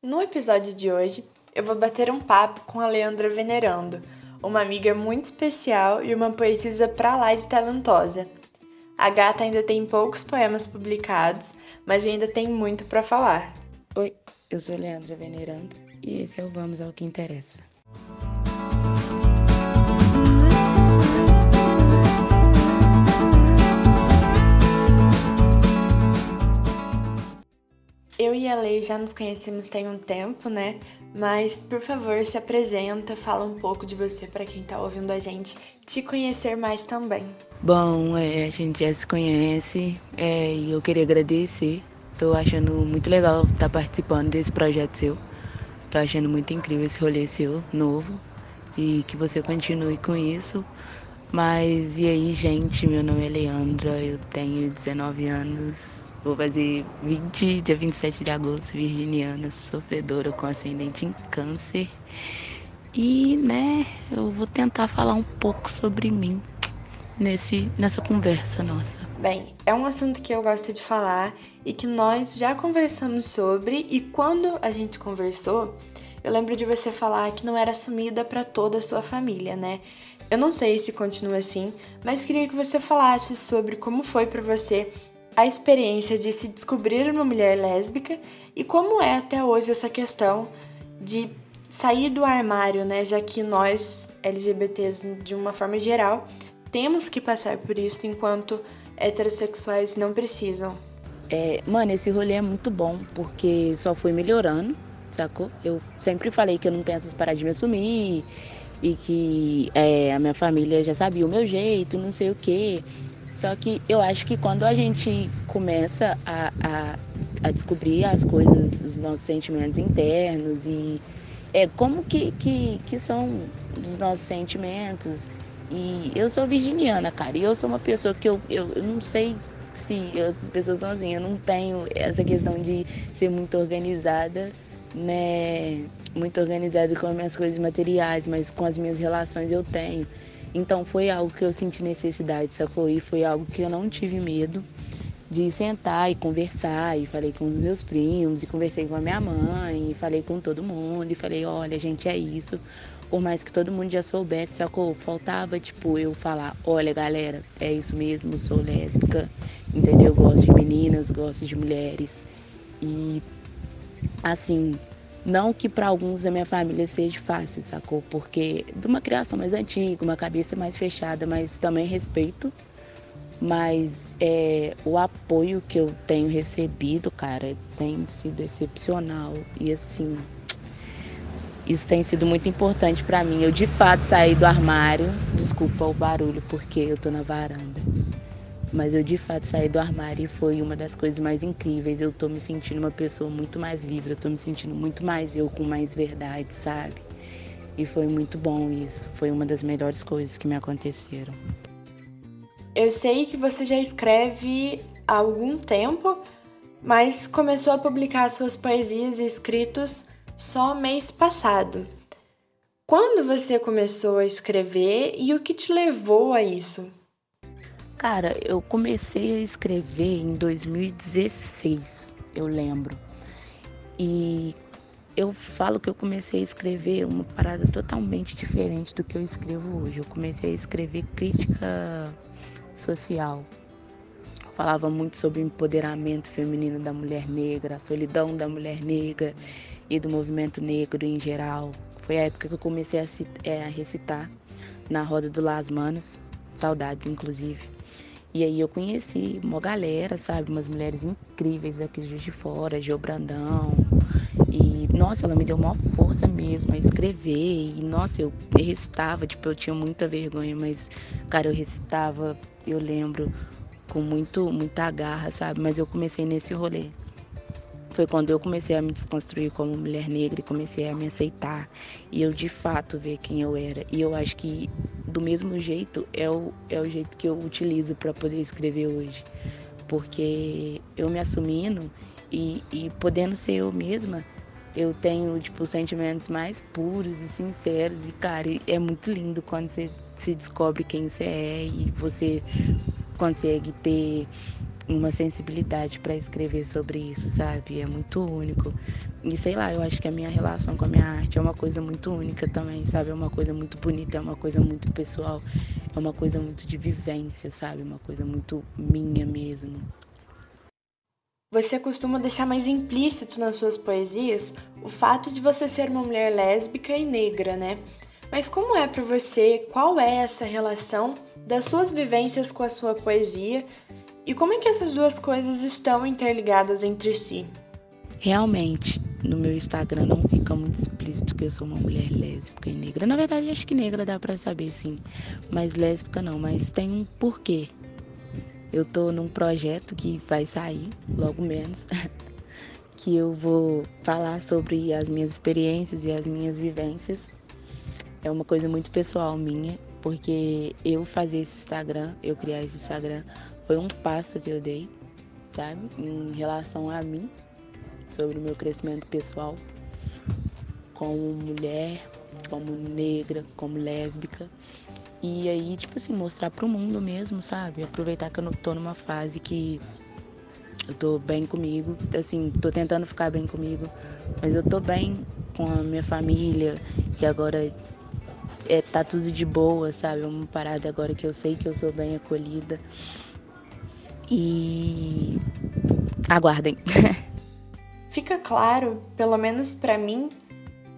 No episódio de hoje, eu vou bater um papo com a Leandra Venerando, uma amiga muito especial e uma poetisa pra lá de talentosa. A gata ainda tem poucos poemas publicados, mas ainda tem muito para falar. Oi, eu sou Leandra Venerando e esse é o Vamos ao que Interessa. Eu e a Lei já nos conhecemos tem um tempo, né? Mas, por favor, se apresenta, fala um pouco de você para quem tá ouvindo a gente te conhecer mais também. Bom, é, a gente já se conhece é, e eu queria agradecer. Tô achando muito legal estar tá participando desse projeto seu. Tô achando muito incrível esse rolê seu, novo. E que você continue com isso. Mas e aí, gente? Meu nome é Leandra, eu tenho 19 anos, Vou fazer 20, dia 27 de agosto, virginiana, sofredora com ascendente em câncer. E, né, eu vou tentar falar um pouco sobre mim nesse, nessa conversa nossa. Bem, é um assunto que eu gosto de falar e que nós já conversamos sobre, e quando a gente conversou, eu lembro de você falar que não era assumida para toda a sua família, né? Eu não sei se continua assim, mas queria que você falasse sobre como foi para você a experiência de se descobrir uma mulher lésbica e como é até hoje essa questão de sair do armário, né? Já que nós, LGBTs, de uma forma geral, temos que passar por isso enquanto heterossexuais não precisam. É, mano, esse rolê é muito bom porque só foi melhorando, sacou? Eu sempre falei que eu não tenho essas paradas de me assumir e que é, a minha família já sabia o meu jeito, não sei o quê. Só que eu acho que quando a gente começa a, a, a descobrir as coisas, os nossos sentimentos internos e é, como que, que, que são os nossos sentimentos. E eu sou virginiana, cara, e eu sou uma pessoa que eu, eu, eu não sei se outras pessoas são assim, eu não tenho essa questão de ser muito organizada, né? Muito organizada com as minhas coisas materiais, mas com as minhas relações eu tenho. Então foi algo que eu senti necessidade, sacou? E foi algo que eu não tive medo de sentar e conversar. E falei com os meus primos, e conversei com a minha mãe, e falei com todo mundo, e falei: olha, gente, é isso. Por mais que todo mundo já soubesse, sacou? Faltava, tipo, eu falar: olha, galera, é isso mesmo, sou lésbica, entendeu? Gosto de meninas, gosto de mulheres. E, assim, não que para alguns da minha família seja fácil, sacou? Porque de uma criação mais antiga, uma cabeça mais fechada, mas também respeito. Mas é, o apoio que eu tenho recebido, cara, tem sido excepcional. E assim, isso tem sido muito importante para mim. Eu de fato saí do armário. Desculpa o barulho, porque eu tô na varanda. Mas eu de fato saí do armário e foi uma das coisas mais incríveis. Eu tô me sentindo uma pessoa muito mais livre, eu tô me sentindo muito mais eu, com mais verdade, sabe? E foi muito bom isso. Foi uma das melhores coisas que me aconteceram. Eu sei que você já escreve há algum tempo, mas começou a publicar suas poesias e escritos só mês passado. Quando você começou a escrever e o que te levou a isso? Cara, eu comecei a escrever em 2016, eu lembro. E eu falo que eu comecei a escrever uma parada totalmente diferente do que eu escrevo hoje. Eu comecei a escrever crítica social. Eu falava muito sobre o empoderamento feminino da mulher negra, a solidão da mulher negra e do movimento negro em geral. Foi a época que eu comecei a, é, recitar na roda do Las Manas, saudades inclusive. E aí eu conheci uma galera, sabe? Umas mulheres incríveis aqui de de Fora, Geo Brandão. E, nossa, ela me deu uma força mesmo a escrever. E, nossa, eu recitava, tipo, eu tinha muita vergonha, mas, cara, eu recitava, eu lembro, com muito, muita garra, sabe? Mas eu comecei nesse rolê. Foi quando eu comecei a me desconstruir como mulher negra e comecei a me aceitar. E eu, de fato, ver quem eu era. E eu acho que do mesmo jeito é o, é o jeito que eu utilizo para poder escrever hoje. Porque eu me assumindo e, e podendo ser eu mesma, eu tenho, tipo, sentimentos mais puros e sinceros. E, cara, é muito lindo quando você se descobre quem você é e você consegue ter uma sensibilidade para escrever sobre isso, sabe? É muito único. E sei lá, eu acho que a minha relação com a minha arte é uma coisa muito única também, sabe? É uma coisa muito bonita, é uma coisa muito pessoal, é uma coisa muito de vivência, sabe? Uma coisa muito minha mesmo. Você costuma deixar mais implícito nas suas poesias o fato de você ser uma mulher lésbica e negra, né? Mas como é para você? Qual é essa relação das suas vivências com a sua poesia e como é que essas duas coisas estão interligadas entre si? Realmente, no meu Instagram não fica muito explícito que eu sou uma mulher lésbica e negra. Na verdade, acho que negra dá para saber sim, mas lésbica não, mas tem um porquê. Eu tô num projeto que vai sair logo menos, que eu vou falar sobre as minhas experiências e as minhas vivências. É uma coisa muito pessoal minha, porque eu fazer esse Instagram, eu criar esse Instagram, foi um passo que eu dei, sabe, em relação a mim, sobre o meu crescimento pessoal como mulher, como negra, como lésbica. E aí, tipo assim, mostrar pro mundo mesmo, sabe? Aproveitar que eu tô numa fase que eu tô bem comigo, assim, tô tentando ficar bem comigo, mas eu tô bem com a minha família, que agora é, tá tudo de boa, sabe? É uma parada agora que eu sei que eu sou bem acolhida. E aguardem. Fica claro, pelo menos para mim,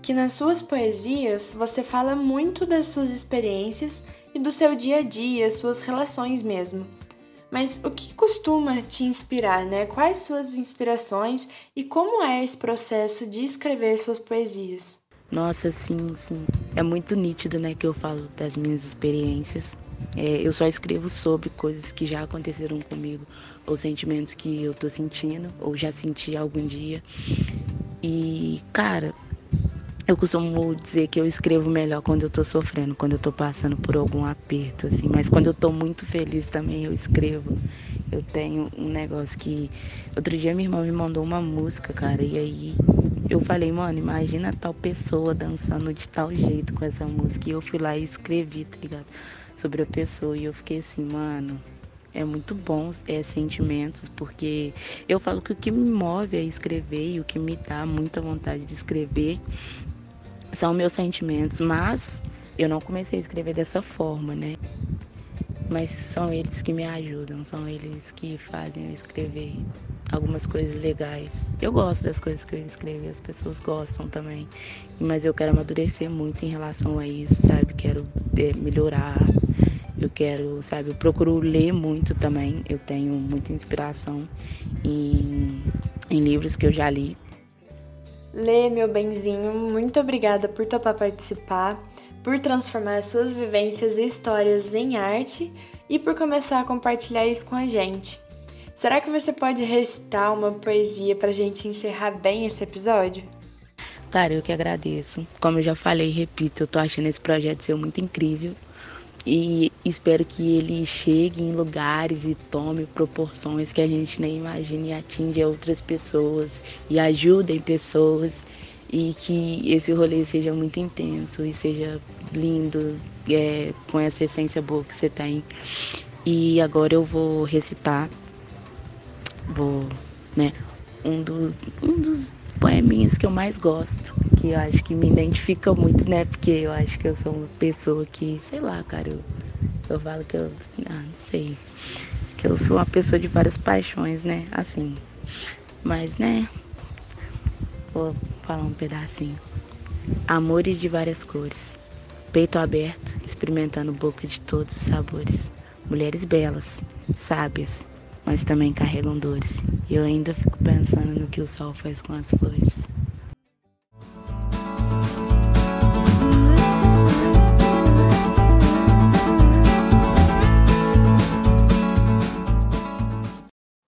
que nas suas poesias você fala muito das suas experiências e do seu dia a dia, suas relações mesmo. Mas o que costuma te inspirar, né? Quais suas inspirações e como é esse processo de escrever suas poesias? Nossa, sim, sim. É muito nítido, né, que eu falo das minhas experiências. É, eu só escrevo sobre coisas que já aconteceram comigo, ou sentimentos que eu tô sentindo, ou já senti algum dia. E, cara, eu costumo dizer que eu escrevo melhor quando eu tô sofrendo, quando eu tô passando por algum aperto, assim. Mas quando eu tô muito feliz também, eu escrevo. Eu tenho um negócio que. Outro dia minha irmã me mandou uma música, cara, e aí eu falei, mano, imagina tal pessoa dançando de tal jeito com essa música. E eu fui lá e escrevi, tá ligado? Sobre a pessoa. E eu fiquei assim, mano, é muito bom é, sentimentos, porque eu falo que o que me move a escrever e o que me dá muita vontade de escrever são meus sentimentos, mas eu não comecei a escrever dessa forma, né? Mas são eles que me ajudam, são eles que fazem eu escrever algumas coisas legais. Eu gosto das coisas que eu escrevo, as pessoas gostam também. Mas eu quero amadurecer muito em relação a isso, sabe? Quero é, melhorar. Eu quero, sabe? Eu procuro ler muito também. Eu tenho muita inspiração em, em livros que eu já li. Lê, meu benzinho, muito obrigada por topar participar, por transformar suas vivências e histórias em arte e por começar a compartilhar isso com a gente. Será que você pode recitar uma poesia para a gente encerrar bem esse episódio? Cara, eu que agradeço. Como eu já falei e repito, eu tô achando esse projeto ser muito incrível e espero que ele chegue em lugares e tome proporções que a gente nem imagine e atinja outras pessoas e ajudem pessoas e que esse rolê seja muito intenso e seja lindo é, com essa essência boa que você tem. E agora eu vou recitar vou, né, um dos, um dos poeminhas que eu mais gosto, que eu acho que me identifica muito, né? Porque eu acho que eu sou uma pessoa que, sei lá, cara, eu, eu falo que eu, ah, não sei, que eu sou uma pessoa de várias paixões, né? Assim, mas, né, vou falar um pedacinho. Amores de várias cores, peito aberto, experimentando boca de todos os sabores. Mulheres belas, sábias, mas também carregam dores. E eu ainda fico pensando no que o sol faz com as flores.